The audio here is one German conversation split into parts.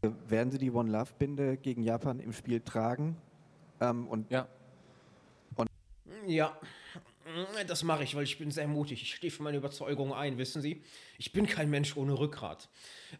Werden Sie die One Love Binde gegen Japan im Spiel tragen? Ähm, und Ja. Ja, das mache ich, weil ich bin sehr mutig. Ich stehe für meine Überzeugung ein, wissen Sie? Ich bin kein Mensch ohne Rückgrat.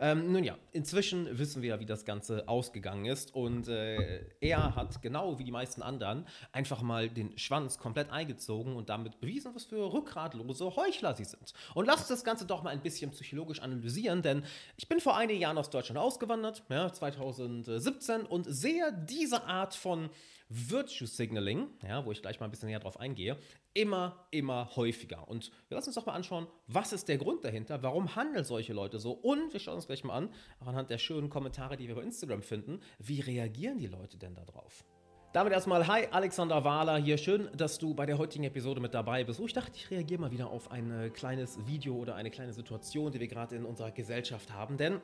Ähm, nun ja, inzwischen wissen wir ja, wie das Ganze ausgegangen ist. Und äh, er hat, genau wie die meisten anderen, einfach mal den Schwanz komplett eingezogen und damit bewiesen, was für rückgratlose Heuchler sie sind. Und lasst uns das Ganze doch mal ein bisschen psychologisch analysieren, denn ich bin vor einigen Jahren aus Deutschland ausgewandert, ja, 2017, und sehe diese Art von Virtue Signaling, ja, wo ich gleich mal ein bisschen näher drauf eingehe, immer, immer häufiger. Und wir lassen uns doch mal anschauen, was ist der Grund dahinter, warum handeln solche Leute so und wir schauen uns gleich mal an, auch anhand der schönen Kommentare, die wir bei Instagram finden, wie reagieren die Leute denn darauf? Damit erstmal, hi, Alexander Wahler hier. Schön, dass du bei der heutigen Episode mit dabei bist. Oh, ich dachte, ich reagiere mal wieder auf ein äh, kleines Video oder eine kleine Situation, die wir gerade in unserer Gesellschaft haben, denn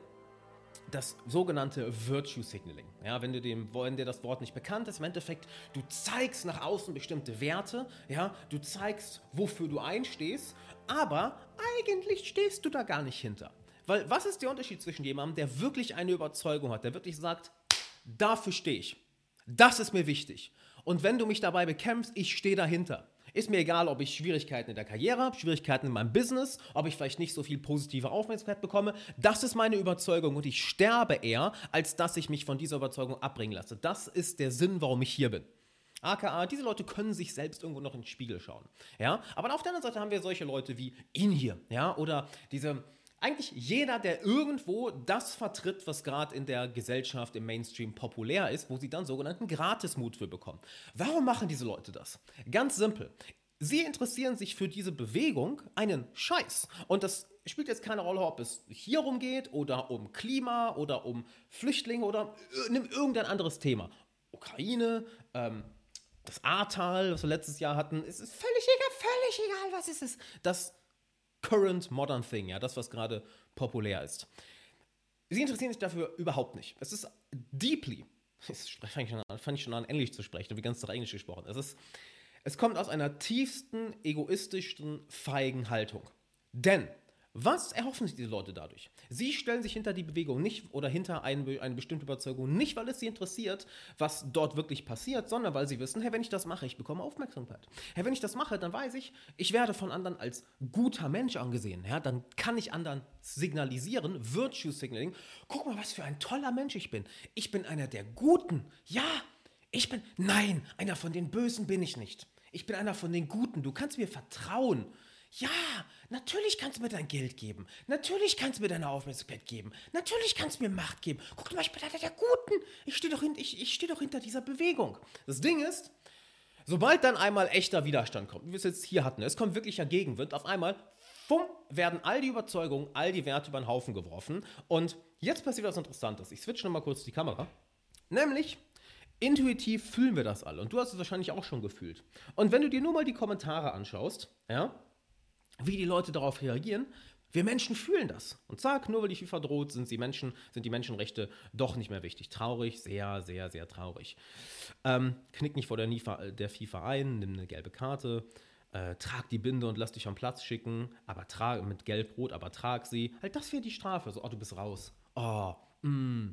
das sogenannte Virtue Signaling. Ja, wenn, du dem, wenn dir das Wort nicht bekannt ist, im Endeffekt, du zeigst nach außen bestimmte Werte, ja, du zeigst, wofür du einstehst, aber eigentlich stehst du da gar nicht hinter. Weil was ist der Unterschied zwischen jemandem, der wirklich eine Überzeugung hat, der wirklich sagt, dafür stehe ich, das ist mir wichtig. Und wenn du mich dabei bekämpfst, ich stehe dahinter. Ist mir egal, ob ich Schwierigkeiten in der Karriere habe, Schwierigkeiten in meinem Business, ob ich vielleicht nicht so viel positive Aufmerksamkeit bekomme. Das ist meine Überzeugung und ich sterbe eher, als dass ich mich von dieser Überzeugung abbringen lasse. Das ist der Sinn, warum ich hier bin. AKA, diese Leute können sich selbst irgendwo noch in den Spiegel schauen. Ja? Aber auf der anderen Seite haben wir solche Leute wie ihn hier, ja, oder diese eigentlich jeder, der irgendwo das vertritt, was gerade in der Gesellschaft im Mainstream populär ist, wo sie dann sogenannten Gratismut für bekommen. Warum machen diese Leute das? Ganz simpel. Sie interessieren sich für diese Bewegung einen Scheiß. Und das spielt jetzt keine Rolle, ob es hier rumgeht oder um Klima oder um Flüchtlinge oder nimm irgendein anderes Thema. Ukraine, ähm, das Ahrtal, was wir letztes Jahr hatten, es ist völlig egal, völlig egal, was es ist. Current modern thing, ja, das, was gerade populär ist. Sie interessieren sich dafür überhaupt nicht. Es ist deeply, das fange ich, schon an, fang ich schon an, Englisch zu sprechen, habe die ganze Zeit Englisch gesprochen. Es, ist, es kommt aus einer tiefsten, egoistischen, feigen Haltung. Denn was erhoffen sich diese Leute dadurch? Sie stellen sich hinter die Bewegung nicht oder hinter eine, eine, bestimmte Überzeugung nicht, weil es sie interessiert, was dort wirklich passiert, sondern weil sie wissen, hey, wenn ich das mache, ich bekomme Aufmerksamkeit. Hey, wenn ich das mache, dann weiß ich, ich werde von anderen als guter Mensch angesehen. Ja, dann kann ich anderen signalisieren, Virtue Signaling, guck mal, was für ein toller Mensch ich bin. Ich bin einer der Guten. Ja, ich bin, nein, einer von den Bösen bin ich nicht. Ich bin einer von den Guten. Du kannst mir vertrauen. Ja, natürlich kannst du mir dein Geld geben. Natürlich kannst du mir deine Aufmerksamkeit geben. Natürlich kannst du mir Macht geben. Guck mal, ich bin einer der Guten. Ich stehe doch, hin, ich, ich steh doch hinter dieser Bewegung. Das Ding ist, sobald dann einmal echter Widerstand kommt, wie wir es jetzt hier hatten, es kommt wirklicher Gegenwind, auf einmal fumm, werden all die Überzeugungen, all die Werte über den Haufen geworfen. Und jetzt passiert was Interessantes. Ich switche nochmal kurz die Kamera. Nämlich, intuitiv fühlen wir das alle. Und du hast es wahrscheinlich auch schon gefühlt. Und wenn du dir nur mal die Kommentare anschaust, ja, wie die Leute darauf reagieren. Wir Menschen fühlen das. Und zack, nur weil die FIFA droht, sind die, Menschen, sind die Menschenrechte doch nicht mehr wichtig. Traurig, sehr, sehr, sehr traurig. Ähm, knick nicht vor der, FIFA, der FIFA ein, nimm eine gelbe Karte, äh, trag die Binde und lass dich am Platz schicken, aber trag mit gelb-rot, aber trag sie. Halt, das wäre die Strafe. So, oh, du bist raus. Oh, mm,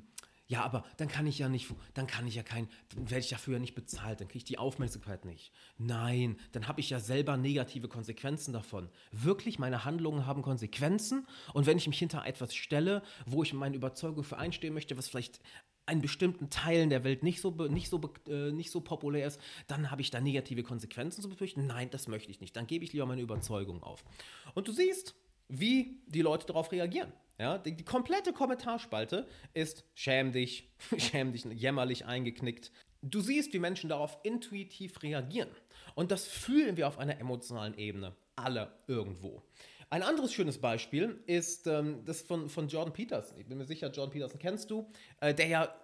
ja, aber dann kann ich ja nicht, dann kann ich ja kein, dann werde ich dafür ja nicht bezahlt, dann kriege ich die Aufmerksamkeit nicht. Nein, dann habe ich ja selber negative Konsequenzen davon. Wirklich, meine Handlungen haben Konsequenzen und wenn ich mich hinter etwas stelle, wo ich meine Überzeugung für einstehen möchte, was vielleicht in bestimmten Teilen der Welt nicht so, nicht so, äh, nicht so populär ist, dann habe ich da negative Konsequenzen zu befürchten. Nein, das möchte ich nicht. Dann gebe ich lieber meine Überzeugung auf. Und du siehst, wie die Leute darauf reagieren. Ja, die, die, komplette Kommentarspalte ist schäm dich, schäm dich, jämmerlich eingeknickt. Du siehst, wie Menschen darauf intuitiv reagieren. Und das fühlen wir auf einer emotionalen Ebene. Alle irgendwo. Ein anderes schönes Beispiel ist ähm, das von, von Jordan Peterson. Ich bin mir sicher, Jordan Peterson kennst du, äh, der ja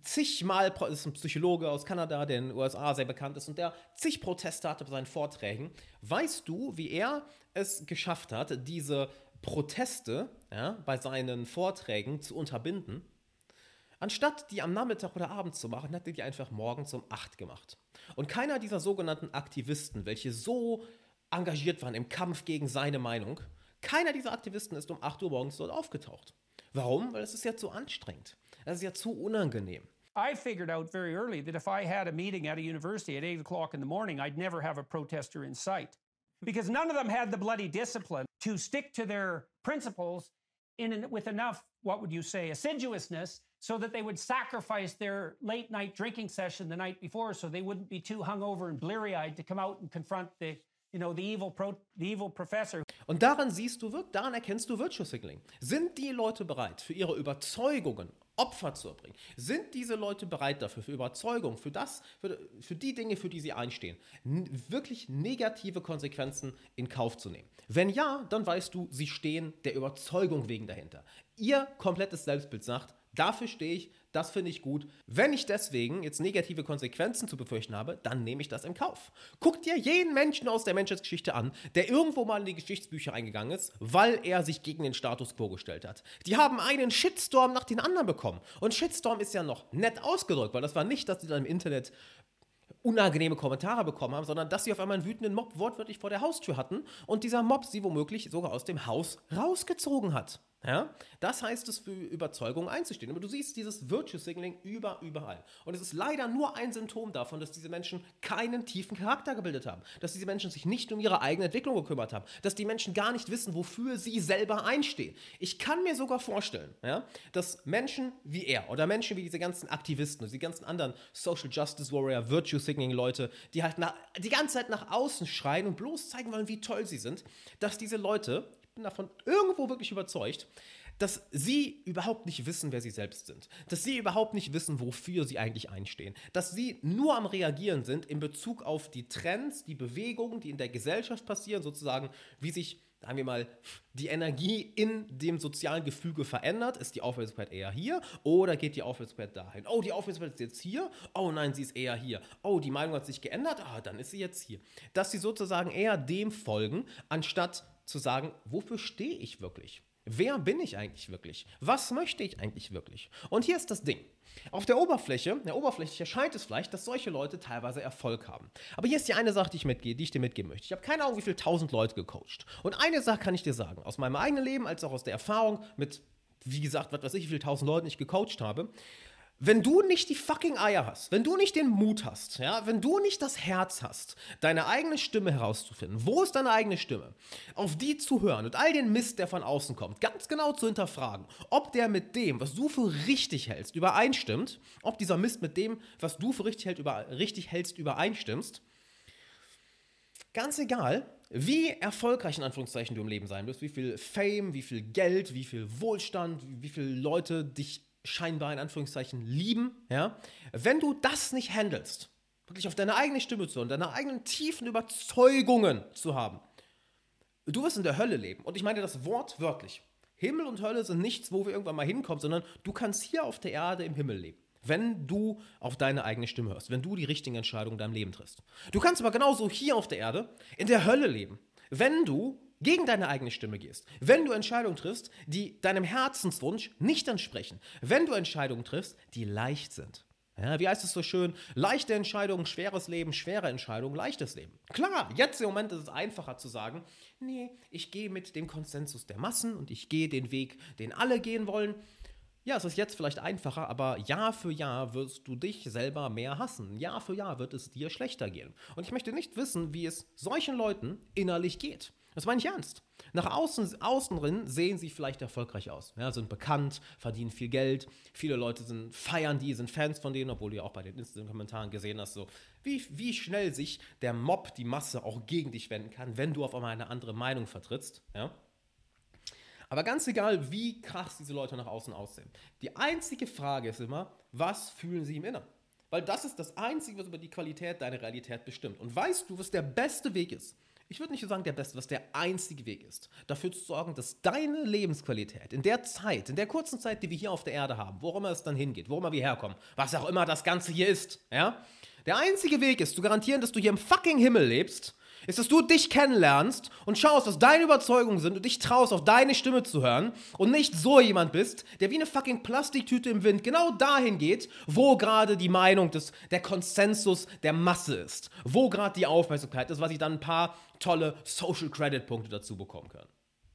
zigmal, ist ein Psychologe aus Kanada, der in den USA sehr bekannt ist und der zig Proteste hatte bei seinen Vorträgen. Weißt du, wie er es geschafft hat, diese Proteste ja, bei seinen Vorträgen zu unterbinden. Anstatt die am Nachmittag oder Abend zu machen, hat er die einfach morgens um 8 gemacht. Und keiner dieser sogenannten Aktivisten, welche so engagiert waren im Kampf gegen seine Meinung, keiner dieser Aktivisten ist um 8 Uhr morgens dort aufgetaucht. Warum? Weil es ist ja zu anstrengend. Das ist ja zu unangenehm. I figured out very early that if I had a meeting at a university at 8 o'clock in the morning, I'd never have a protester in sight. Because none of them had the bloody discipline to stick to their principles in, with enough, what would you say, assiduousness so that they would sacrifice their late night drinking session the night before so they wouldn't be too hungover and bleary eyed to come out and confront the Und daran siehst du, daran erkennst du Virtue Signaling. Sind die Leute bereit, für ihre Überzeugungen Opfer zu erbringen? Sind diese Leute bereit dafür, für Überzeugung, für das, für, für die Dinge, für die sie einstehen, wirklich negative Konsequenzen in Kauf zu nehmen? Wenn ja, dann weißt du, sie stehen der Überzeugung wegen dahinter. Ihr komplettes Selbstbild sagt, Dafür stehe ich, das finde ich gut. Wenn ich deswegen jetzt negative Konsequenzen zu befürchten habe, dann nehme ich das in Kauf. Guck dir jeden Menschen aus der Menschheitsgeschichte an, der irgendwo mal in die Geschichtsbücher eingegangen ist, weil er sich gegen den Status quo gestellt hat. Die haben einen Shitstorm nach den anderen bekommen. Und Shitstorm ist ja noch nett ausgedrückt, weil das war nicht, dass die dann im Internet unangenehme Kommentare bekommen haben, sondern dass sie auf einmal einen wütenden Mob wortwörtlich vor der Haustür hatten und dieser Mob sie womöglich sogar aus dem Haus rausgezogen hat. Ja? Das heißt es, für Überzeugung einzustehen. Aber du siehst dieses Virtue Signaling über, überall. Und es ist leider nur ein Symptom davon, dass diese Menschen keinen tiefen Charakter gebildet haben. Dass diese Menschen sich nicht um ihre eigene Entwicklung gekümmert haben. Dass die Menschen gar nicht wissen, wofür sie selber einstehen. Ich kann mir sogar vorstellen, ja, dass Menschen wie er oder Menschen wie diese ganzen Aktivisten und die ganzen anderen Social Justice Warrior, Virtue Signaling Leute, die halt nach, die ganze Zeit nach außen schreien und bloß zeigen wollen, wie toll sie sind, dass diese Leute bin davon irgendwo wirklich überzeugt, dass sie überhaupt nicht wissen, wer sie selbst sind. Dass sie überhaupt nicht wissen, wofür sie eigentlich einstehen. Dass sie nur am Reagieren sind in Bezug auf die Trends, die Bewegungen, die in der Gesellschaft passieren, sozusagen, wie sich, sagen wir mal, die Energie in dem sozialen Gefüge verändert. Ist die Aufmerksamkeit eher hier oder geht die Aufmerksamkeit dahin? Oh, die Aufmerksamkeit ist jetzt hier. Oh nein, sie ist eher hier. Oh, die Meinung hat sich geändert. Ah, dann ist sie jetzt hier. Dass sie sozusagen eher dem folgen, anstatt zu sagen, wofür stehe ich wirklich? Wer bin ich eigentlich wirklich? Was möchte ich eigentlich wirklich? Und hier ist das Ding. Auf der Oberfläche, der Oberfläche erscheint es vielleicht, dass solche Leute teilweise Erfolg haben. Aber hier ist die eine Sache, die ich, mitgehe, die ich dir mitgeben möchte. Ich habe keine Ahnung, wie viele tausend Leute gecoacht. Und eine Sache kann ich dir sagen, aus meinem eigenen Leben, als auch aus der Erfahrung mit, wie gesagt, was weiß ich, wie viele tausend Leuten ich gecoacht habe wenn du nicht die fucking Eier hast, wenn du nicht den Mut hast, ja, wenn du nicht das Herz hast, deine eigene Stimme herauszufinden, wo ist deine eigene Stimme, auf die zu hören und all den Mist, der von außen kommt, ganz genau zu hinterfragen, ob der mit dem, was du für richtig hältst, übereinstimmt, ob dieser Mist mit dem, was du für richtig, hält, über, richtig hältst, übereinstimmst, ganz egal, wie erfolgreich in Anführungszeichen du im Leben sein wirst, wie viel Fame, wie viel Geld, wie viel Wohlstand, wie viele Leute dich scheinbar in Anführungszeichen lieben, ja, wenn du das nicht handelst, wirklich auf deine eigene Stimme zu hören, deine eigenen tiefen Überzeugungen zu haben, du wirst in der Hölle leben. Und ich meine das Wort wörtlich. Himmel und Hölle sind nichts, wo wir irgendwann mal hinkommen, sondern du kannst hier auf der Erde im Himmel leben. Wenn du auf deine eigene Stimme hörst, wenn du die richtigen Entscheidungen in deinem Leben triffst. Du kannst aber genauso hier auf der Erde in der Hölle leben, wenn du gegen deine eigene Stimme gehst, wenn du Entscheidungen triffst, die deinem Herzenswunsch nicht entsprechen, wenn du Entscheidungen triffst, die leicht sind. Ja, wie heißt es so schön? Leichte Entscheidungen, schweres Leben, schwere Entscheidungen, leichtes Leben. Klar, jetzt im Moment ist es einfacher zu sagen, nee, ich gehe mit dem Konsensus der Massen und ich gehe den Weg, den alle gehen wollen. Ja, es ist jetzt vielleicht einfacher, aber Jahr für Jahr wirst du dich selber mehr hassen. Jahr für Jahr wird es dir schlechter gehen. Und ich möchte nicht wissen, wie es solchen Leuten innerlich geht. Das meine ich ernst. Nach außen, außen drin sehen sie vielleicht erfolgreich aus. Ja, sind bekannt, verdienen viel Geld. Viele Leute sind, feiern die, sind Fans von denen, obwohl du ja auch bei den Instagram-Kommentaren gesehen hast, so, wie, wie schnell sich der Mob, die Masse auch gegen dich wenden kann, wenn du auf einmal eine andere Meinung vertrittst. Ja? Aber ganz egal, wie krass diese Leute nach außen aussehen. Die einzige Frage ist immer, was fühlen sie im Inneren? Weil das ist das Einzige, was über die Qualität deiner Realität bestimmt. Und weißt du, was der beste Weg ist? Ich würde nicht sagen der beste, was der einzige Weg ist, dafür zu sorgen, dass deine Lebensqualität in der Zeit, in der kurzen Zeit, die wir hier auf der Erde haben, wo immer es dann hingeht, wo immer wir herkommen, was auch immer das Ganze hier ist, ja, der einzige Weg ist, zu garantieren, dass du hier im fucking Himmel lebst ist, dass du dich kennenlernst und schaust, was deine Überzeugungen sind und dich traust, auf deine Stimme zu hören und nicht so jemand bist, der wie eine fucking Plastiktüte im Wind genau dahin geht, wo gerade die Meinung des, der Konsensus der Masse ist, wo gerade die Aufmerksamkeit ist, was ich dann ein paar tolle Social Credit Punkte dazu bekommen kann.